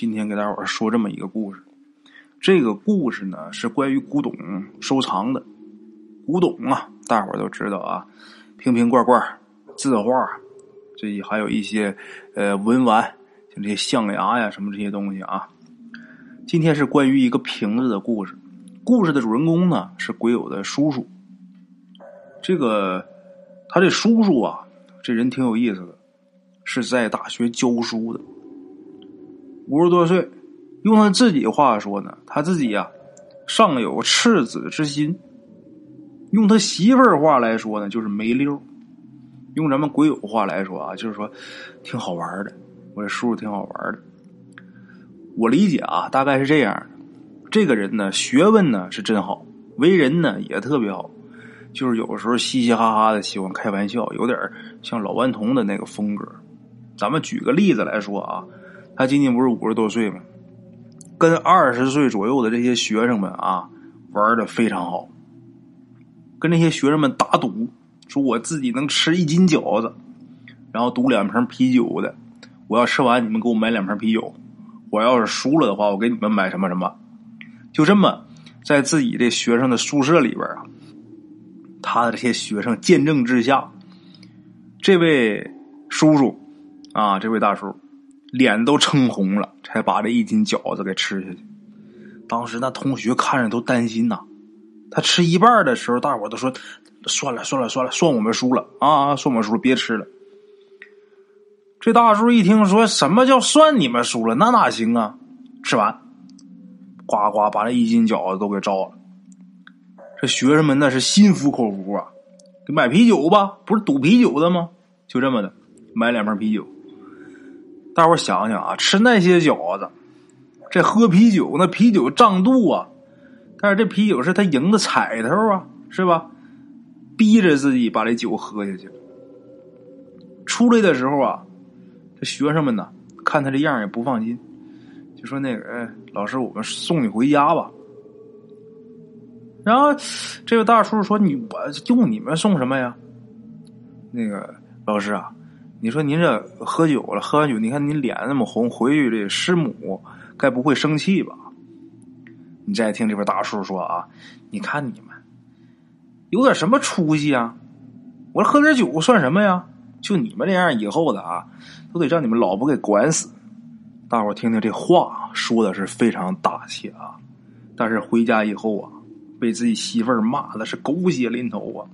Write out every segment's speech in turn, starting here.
今天给大伙儿说这么一个故事。这个故事呢是关于古董收藏的。古董啊，大伙儿都知道啊，瓶瓶罐罐、字画，这还有一些呃文玩，像这些象牙呀什么这些东西啊。今天是关于一个瓶子的故事。故事的主人公呢是鬼友的叔叔。这个他这叔叔啊，这人挺有意思的，是在大学教书的，五十多岁。用他自己话说呢，他自己呀，尚有赤子之心。用他媳妇儿话来说呢，就是没溜。用咱们鬼友话来说啊，就是说挺好玩的。我这叔叔挺好玩的。我理解啊，大概是这样的。这个人呢，学问呢是真好，为人呢也特别好，就是有时候嘻嘻哈哈的，喜欢开玩笑，有点像老顽童的那个风格。咱们举个例子来说啊，他今年不是五十多岁吗？跟二十岁左右的这些学生们啊，玩的非常好。跟那些学生们打赌，说我自己能吃一斤饺子，然后赌两瓶啤酒的。我要吃完，你们给我买两瓶啤酒。我要是输了的话，我给你们买什么什么。就这么，在自己这学生的宿舍里边啊，他的这些学生见证之下，这位叔叔啊，这位大叔脸都撑红了，才把这一斤饺子给吃下去。当时那同学看着都担心呐。他吃一半的时候，大伙都说：“算了，算了，算了，算我们输了啊！算我们输了，别吃了。”这大叔一听说什么叫算你们输了，那哪行啊？吃完，呱呱把这一斤饺子都给招了。这学生们那是心服口服啊！买啤酒吧，不是赌啤酒的吗？就这么的，买两瓶啤酒。大伙想想啊，吃那些饺子，这喝啤酒，那啤酒胀肚啊！但是这啤酒是他赢的彩头啊，是吧？逼着自己把这酒喝下去。出来的时候啊，这学生们呢，看他这样也不放心，就说：“那个，哎，老师，我们送你回家吧。”然后这个大叔说：“你我用你们送什么呀？”那个老师啊，你说您这喝酒了，喝完酒，你看您脸那么红，回去这师母该不会生气吧？你再听这边大叔说啊，你看你们有点什么出息啊？我喝点酒算什么呀？就你们这样以后的啊，都得让你们老婆给管死。大伙听听这话说的是非常大气啊，但是回家以后啊，被自己媳妇骂的是狗血淋头啊，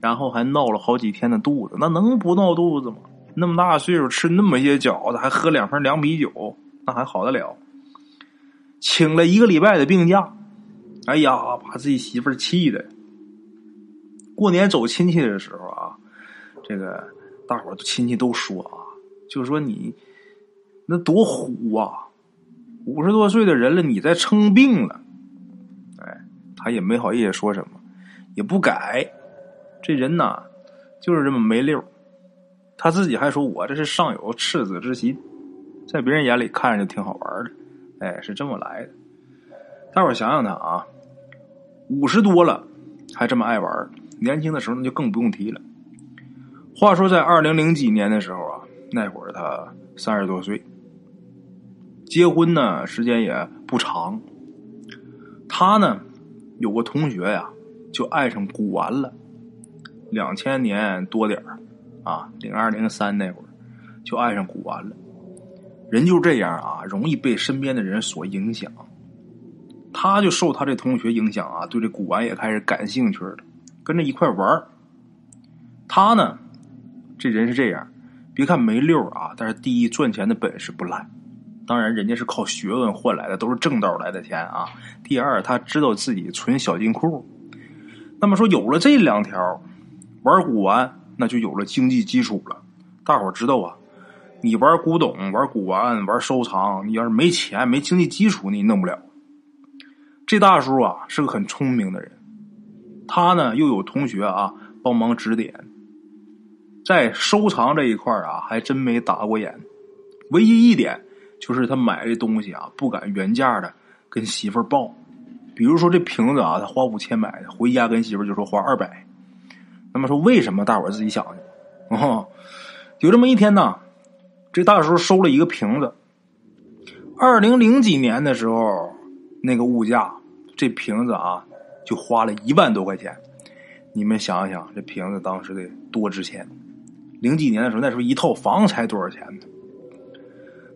然后还闹了好几天的肚子。那能不闹肚子吗？那么大岁数吃那么些饺子，还喝两瓶凉啤酒，那还好得了？请了一个礼拜的病假，哎呀，把自己媳妇儿气的。过年走亲戚的时候啊，这个大伙儿亲戚都说啊，就说你那多虎啊，五十多岁的人了，你再称病了。哎，他也没好意思说什么，也不改。这人呐，就是这么没溜他自己还说我这是尚有赤子之心，在别人眼里看着就挺好玩的。哎，是这么来的。大伙想想他啊，五十多了还这么爱玩，年轻的时候那就更不用提了。话说在二零零几年的时候啊，那会儿他三十多岁，结婚呢时间也不长。他呢有个同学呀，就爱上古玩了。两千年多点儿啊，零二零三那会儿就爱上古玩了。人就这样啊，容易被身边的人所影响。他就受他这同学影响啊，对这古玩也开始感兴趣了，跟着一块玩他呢，这人是这样，别看没溜啊，但是第一赚钱的本事不赖。当然，人家是靠学问换来的，都是正道来的钱啊。第二，他知道自己存小金库。那么说，有了这两条，玩古玩那就有了经济基础了。大伙知道啊。你玩古董、玩古玩、玩收藏，你要是没钱、没经济基础，你弄不了。这大叔啊是个很聪明的人，他呢又有同学啊帮忙指点，在收藏这一块啊还真没打过眼。唯一一点就是他买这东西啊不敢原价的跟媳妇儿报，比如说这瓶子啊他花五千买的，回家跟媳妇儿就说花二百。那么说为什么？大伙自己想去。哦，有这么一天呢。这大叔收了一个瓶子，二零零几年的时候，那个物价，这瓶子啊，就花了一万多块钱。你们想想，这瓶子当时得多值钱？零几年的时候，那时候一套房才多少钱呢？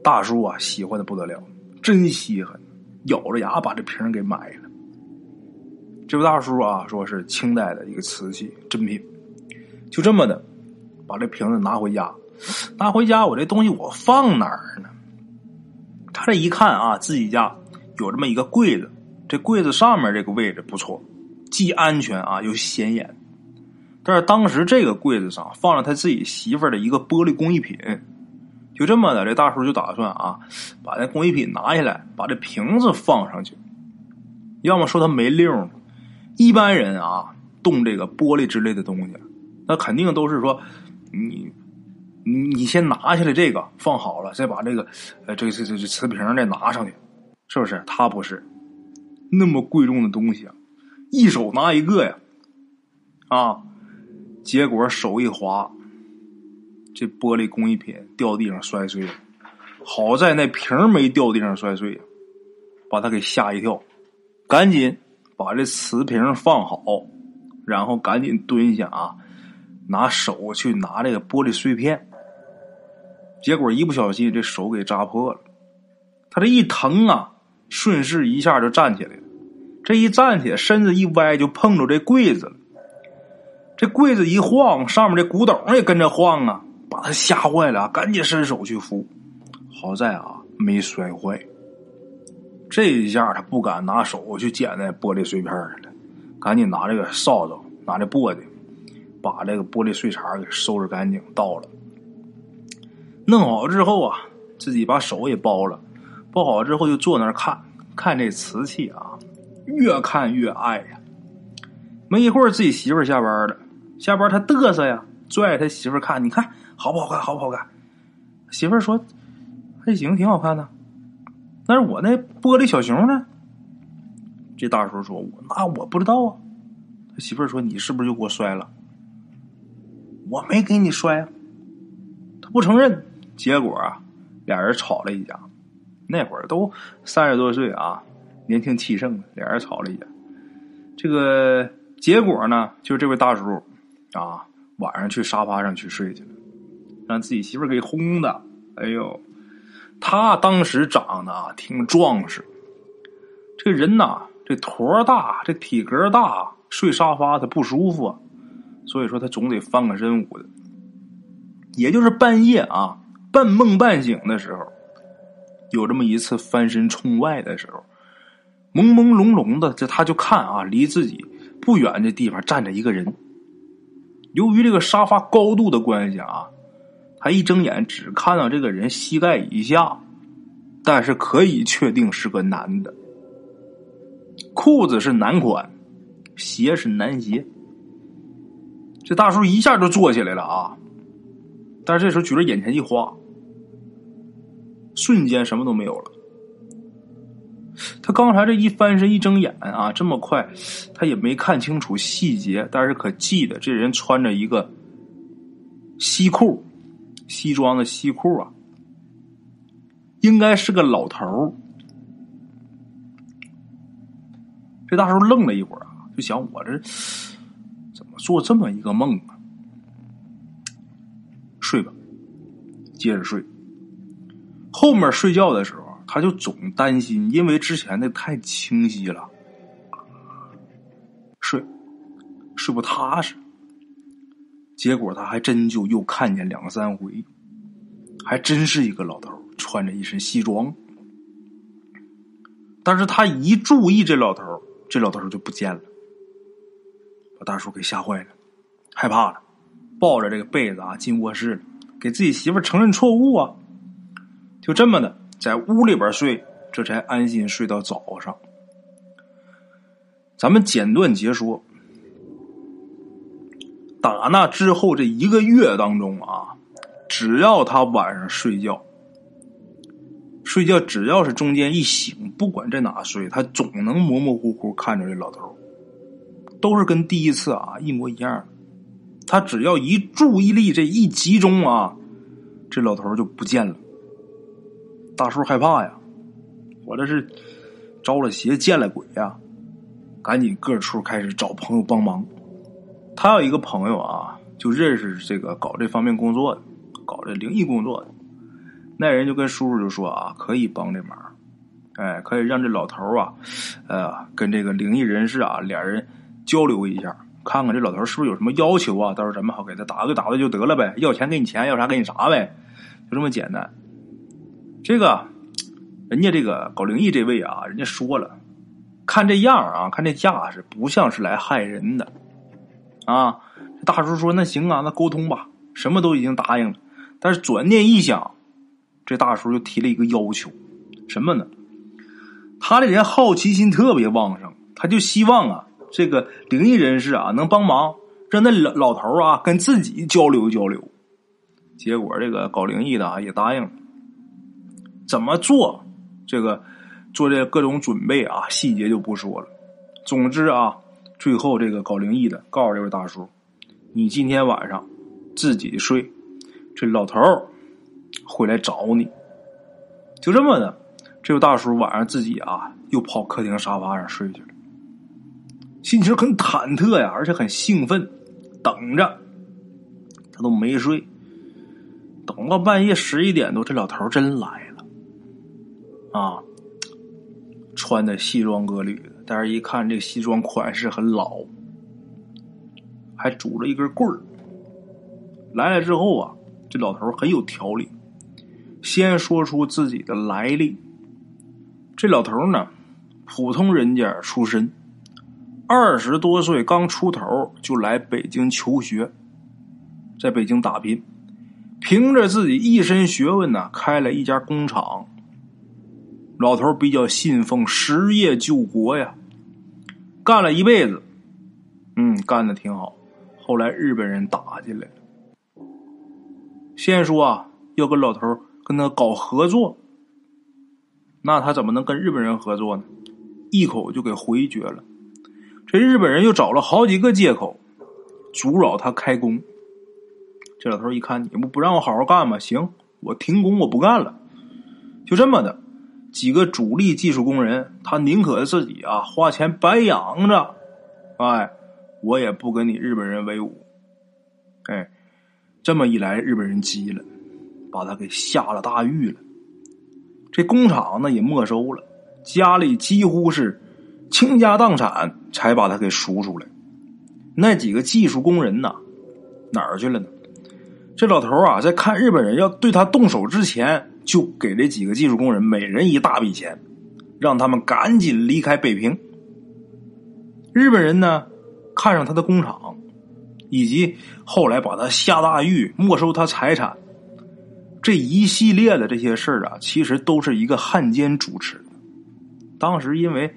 大叔啊，喜欢的不得了，真稀罕，咬着牙把这瓶给买了。这位大叔啊，说是清代的一个瓷器珍品，就这么的把这瓶子拿回家。拿回家，我这东西我放哪儿呢？他这一看啊，自己家有这么一个柜子，这柜子上面这个位置不错，既安全啊又显眼。但是当时这个柜子上放了他自己媳妇的一个玻璃工艺品，就这么的，这大叔就打算啊，把那工艺品拿下来，把这瓶子放上去。要么说他没溜呢。一般人啊，动这个玻璃之类的东西，那肯定都是说，你你你先拿下来这个放好了，再把这个呃这这这这瓷瓶再拿上去，是不是？他不是那么贵重的东西啊，一手拿一个呀，啊。结果手一滑，这玻璃工艺品掉地上摔碎了。好在那瓶没掉地上摔碎，把他给吓一跳，赶紧把这瓷瓶放好，然后赶紧蹲下啊，拿手去拿这个玻璃碎片。结果一不小心，这手给扎破了。他这一疼啊，顺势一下就站起来了。这一站起来，身子一歪，就碰着这柜子了。这柜子一晃，上面这古董也跟着晃啊，把他吓坏了，赶紧伸手去扶，好在啊没摔坏。这一下他不敢拿手去捡那玻璃碎片了，赶紧拿这个扫帚，拿这簸箕，把这个玻璃碎茬给收拾干净，倒了。弄好之后啊，自己把手也包了，包好之后就坐那儿看，看这瓷器啊，越看越爱呀。没一会儿，自己媳妇下班了。下班他嘚瑟呀，拽他媳妇看，你看好不好看？好不好看？媳妇说还行，挺好看的。但是我那玻璃小熊呢？这大叔说：“我那我不知道啊。”他媳妇说：“你是不是又给我摔了？”我没给你摔啊。他不承认。结果啊，俩人吵了一架。那会儿都三十多岁啊，年轻气盛，俩人吵了一架。这个结果呢，就是这位大叔。啊，晚上去沙发上去睡去了，让自己媳妇给轰的。哎呦，他当时长得啊挺壮实，这人呐，这坨大，这体格大，睡沙发他不舒服，所以说他总得翻个身捂的。也就是半夜啊，半梦半醒的时候，有这么一次翻身冲外的时候，朦朦胧胧的，这他就看啊，离自己不远的地方站着一个人。由于这个沙发高度的关系啊，他一睁眼只看到这个人膝盖以下，但是可以确定是个男的，裤子是男款，鞋是男鞋。这大叔一下就坐起来了啊！但是这时候觉得眼前一花，瞬间什么都没有了。他刚才这一翻身一睁眼啊，这么快，他也没看清楚细节，但是可记得这人穿着一个西裤，西装的西裤啊，应该是个老头。这大叔愣了一会儿啊，就想我这怎么做这么一个梦啊？睡吧，接着睡。后面睡觉的时候。他就总担心，因为之前的太清晰了，睡睡不踏实。结果他还真就又看见两三回，还真是一个老头穿着一身西装。但是他一注意这老头这老头就不见了，把大叔给吓坏了，害怕了，抱着这个被子啊进卧室，给自己媳妇承认错误啊，就这么的。在屋里边睡，这才安心睡到早上。咱们简短截说，打那之后这一个月当中啊，只要他晚上睡觉，睡觉只要是中间一醒，不管在哪睡，他总能模模糊糊看着这老头都是跟第一次啊一模一样。他只要一注意力这一集中啊，这老头就不见了。大叔害怕呀，我这是着了邪，见了鬼呀！赶紧各处开始找朋友帮忙。他有一个朋友啊，就认识这个搞这方面工作的，搞这灵异工作的。那人就跟叔叔就说啊，可以帮这忙，哎，可以让这老头啊，呃，跟这个灵异人士啊，俩人交流一下，看看这老头是不是有什么要求啊？到时候咱们好给他打个打的就得了呗，要钱给你钱，要啥给你啥呗，就这么简单。这个人家这个搞灵异这位啊，人家说了，看这样啊，看这架势，不像是来害人的啊。大叔说：“那行啊，那沟通吧，什么都已经答应了。”但是转念一想。这大叔就提了一个要求，什么呢？他这人好奇心特别旺盛，他就希望啊，这个灵异人士啊能帮忙，让那老老头啊跟自己交流交流。结果这个搞灵异的啊也答应了。怎么做？这个做这各种准备啊，细节就不说了。总之啊，最后这个搞灵异的告诉这位大叔：“你今天晚上自己睡，这老头儿会来找你，就这么的。这位大叔晚上自己啊，又跑客厅沙发上睡去了，心情很忐忑呀，而且很兴奋，等着。他都没睡，等到半夜十一点多，这老头真来了，啊，穿的西装革履的，但是一看这个西装款式很老，还拄着一根棍儿。来了之后啊，这老头很有条理。先说出自己的来历。这老头呢，普通人家出身，二十多岁刚出头就来北京求学，在北京打拼，凭着自己一身学问呢，开了一家工厂。老头比较信奉实业救国呀，干了一辈子，嗯，干的挺好。后来日本人打进来了，先说啊，要跟老头。跟他搞合作，那他怎么能跟日本人合作呢？一口就给回绝了。这日本人又找了好几个借口，阻扰他开工。这老头一看，你不不让我好好干吗？行，我停工，我不干了。就这么的，几个主力技术工人，他宁可自己啊花钱白养着，哎，我也不跟你日本人为伍。哎，这么一来，日本人急了。把他给下了大狱了，这工厂呢也没收了，家里几乎是倾家荡产才把他给赎出来。那几个技术工人呐，哪儿去了呢？这老头啊，在看日本人要对他动手之前，就给这几个技术工人每人一大笔钱，让他们赶紧离开北平。日本人呢，看上他的工厂，以及后来把他下大狱、没收他财产。这一系列的这些事儿啊，其实都是一个汉奸主持的。当时因为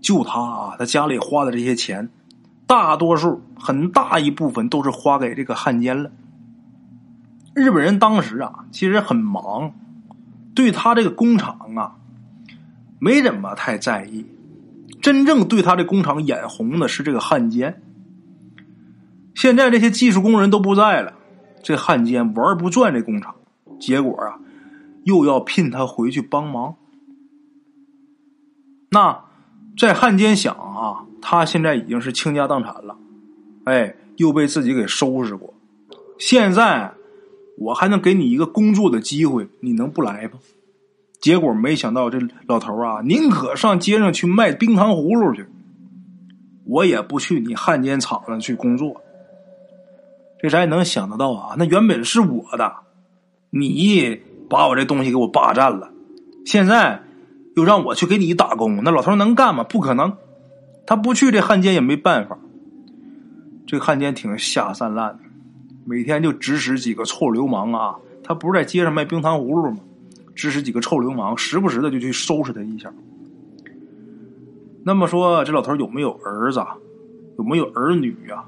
救他啊，他家里花的这些钱，大多数很大一部分都是花给这个汉奸了。日本人当时啊，其实很忙，对他这个工厂啊，没怎么太在意。真正对他这工厂眼红的是这个汉奸。现在这些技术工人都不在了，这汉奸玩不转这工厂。结果啊，又要聘他回去帮忙。那在汉奸想啊，他现在已经是倾家荡产了，哎，又被自己给收拾过。现在我还能给你一个工作的机会，你能不来吗？结果没想到这老头啊，宁可上街上去卖冰糖葫芦去，我也不去你汉奸厂子去工作。这咱也能想得到啊，那原本是我的。你把我这东西给我霸占了，现在又让我去给你打工，那老头能干吗？不可能，他不去，这汉奸也没办法。这汉奸挺下三滥的，每天就指使几个臭流氓啊，他不是在街上卖冰糖葫芦吗？指使几个臭流氓，时不时的就去收拾他一下。那么说，这老头有没有儿子？有没有儿女啊？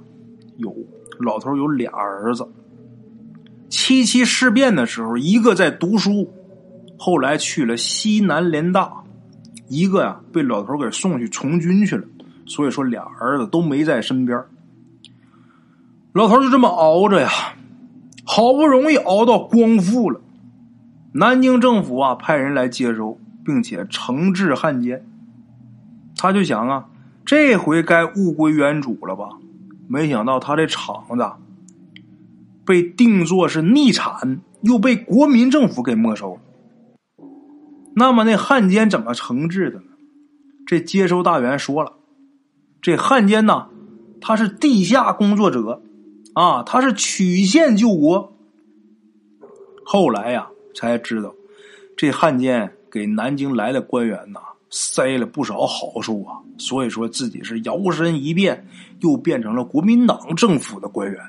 有，老头有俩儿子。七七事变的时候，一个在读书，后来去了西南联大；一个呀被老头给送去从军去了。所以说，俩儿子都没在身边。老头就这么熬着呀，好不容易熬到光复了。南京政府啊派人来接收，并且惩治汉奸。他就想啊，这回该物归原主了吧？没想到他这厂子被定作是逆产，又被国民政府给没收了。那么那汉奸怎么惩治的呢？这接收大员说了，这汉奸呐，他是地下工作者，啊，他是曲线救国。后来呀，才知道这汉奸给南京来的官员呐塞了不少好处啊，所以说自己是摇身一变，又变成了国民党政府的官员。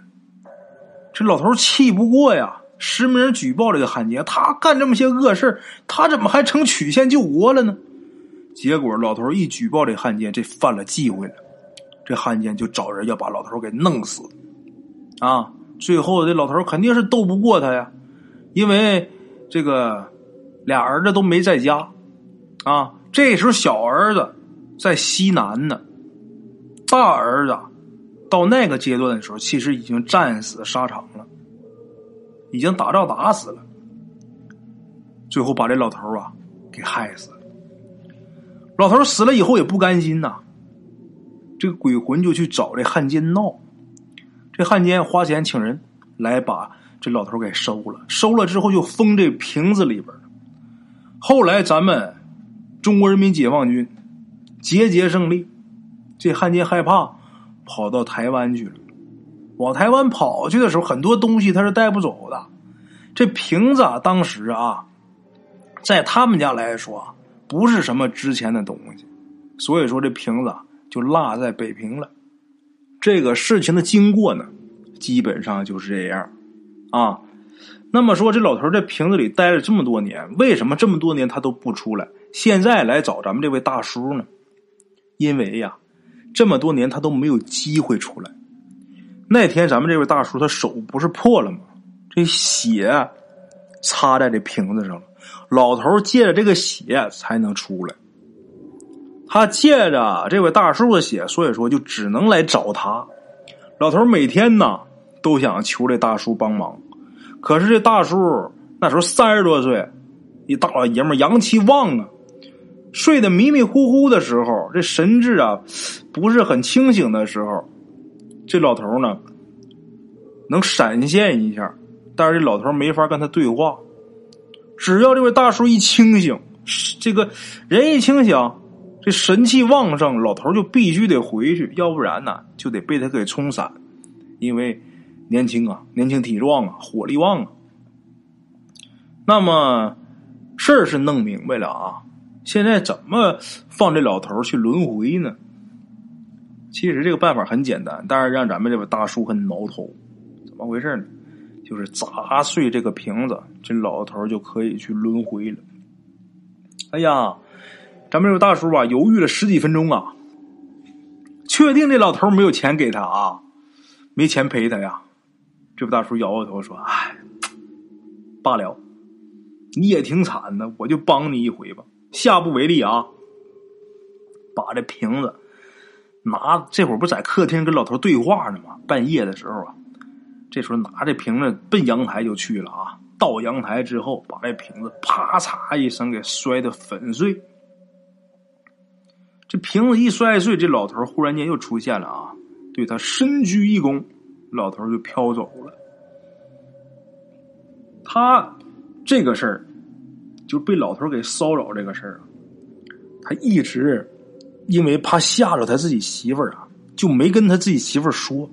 这老头气不过呀，实名举报这个汉奸，他干这么些恶事他怎么还成曲线救国了呢？结果老头一举报这汉奸，这犯了忌讳了，这汉奸就找人要把老头给弄死。啊，最后这老头肯定是斗不过他呀。因为这个俩儿子都没在家，啊，这时候小儿子在西南呢，大儿子到那个阶段的时候，其实已经战死沙场了，已经打仗打死了，最后把这老头啊给害死了。老头死了以后也不甘心呐，这个鬼魂就去找这汉奸闹，这汉奸花钱请人来把。这老头给收了，收了之后就封这瓶子里边后来咱们中国人民解放军节节胜利，这汉奸害怕，跑到台湾去了。往台湾跑去的时候，很多东西他是带不走的。这瓶子啊，当时啊，在他们家来说不是什么值钱的东西，所以说这瓶子就落在北平了。这个事情的经过呢，基本上就是这样。啊，那么说这老头在瓶子里待了这么多年，为什么这么多年他都不出来？现在来找咱们这位大叔呢？因为呀，这么多年他都没有机会出来。那天咱们这位大叔他手不是破了吗？这血擦在这瓶子上了，老头借着这个血才能出来。他借着这位大叔的血，所以说就只能来找他。老头每天呢都想求这大叔帮忙。可是这大叔那时候三十多岁，一大老爷们阳气旺啊，睡得迷迷糊糊的时候，这神志啊不是很清醒的时候，这老头呢能闪现一下，但是这老头没法跟他对话。只要这位大叔一清醒，这个人一清醒，这神气旺盛，老头就必须得回去，要不然呢就得被他给冲散，因为。年轻啊，年轻体壮啊，火力旺啊。那么事儿是弄明白了啊，现在怎么放这老头去轮回呢？其实这个办法很简单，但是让咱们这位大叔很挠头。怎么回事呢？就是砸碎这个瓶子，这老头就可以去轮回了。哎呀，咱们这大叔啊，犹豫了十几分钟啊，确定这老头没有钱给他啊，没钱赔他呀。这不大叔摇摇头说：“哎，罢了，你也挺惨的，我就帮你一回吧，下不为例啊。”把这瓶子拿，这会儿不在客厅跟老头对话呢吗？半夜的时候啊，这时候拿这瓶子奔阳台就去了啊。到阳台之后，把这瓶子啪嚓一声给摔得粉碎。这瓶子一摔碎，这老头忽然间又出现了啊，对他深鞠一躬。老头就飘走了。他这个事儿就被老头给骚扰，这个事儿啊，他一直因为怕吓着他自己媳妇儿啊，就没跟他自己媳妇儿说。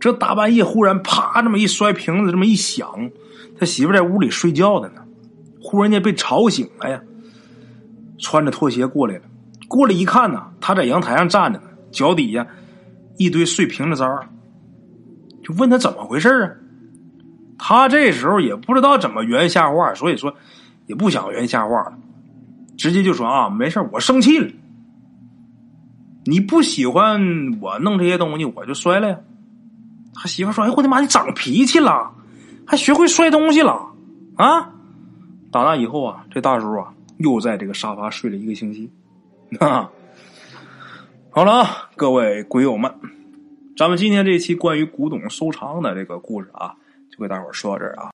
这大半夜忽然啪这么一摔瓶子，这么一响，他媳妇在屋里睡觉的呢，忽然间被吵醒了呀，穿着拖鞋过来了。过来一看呢，他在阳台上站着呢，脚底下一堆碎瓶子渣。就问他怎么回事啊？他这时候也不知道怎么圆瞎话，所以说也不想圆瞎话了，直接就说啊，没事我生气了。你不喜欢我弄这些东西，我就摔了呀。他媳妇说：“哎，我的妈，你长脾气了，还学会摔东西了啊！”打那以后啊，这大叔啊又在这个沙发睡了一个星期。啊，好了啊，各位鬼友们。咱们今天这期关于古董收藏的这个故事啊，就给大伙说到这儿啊。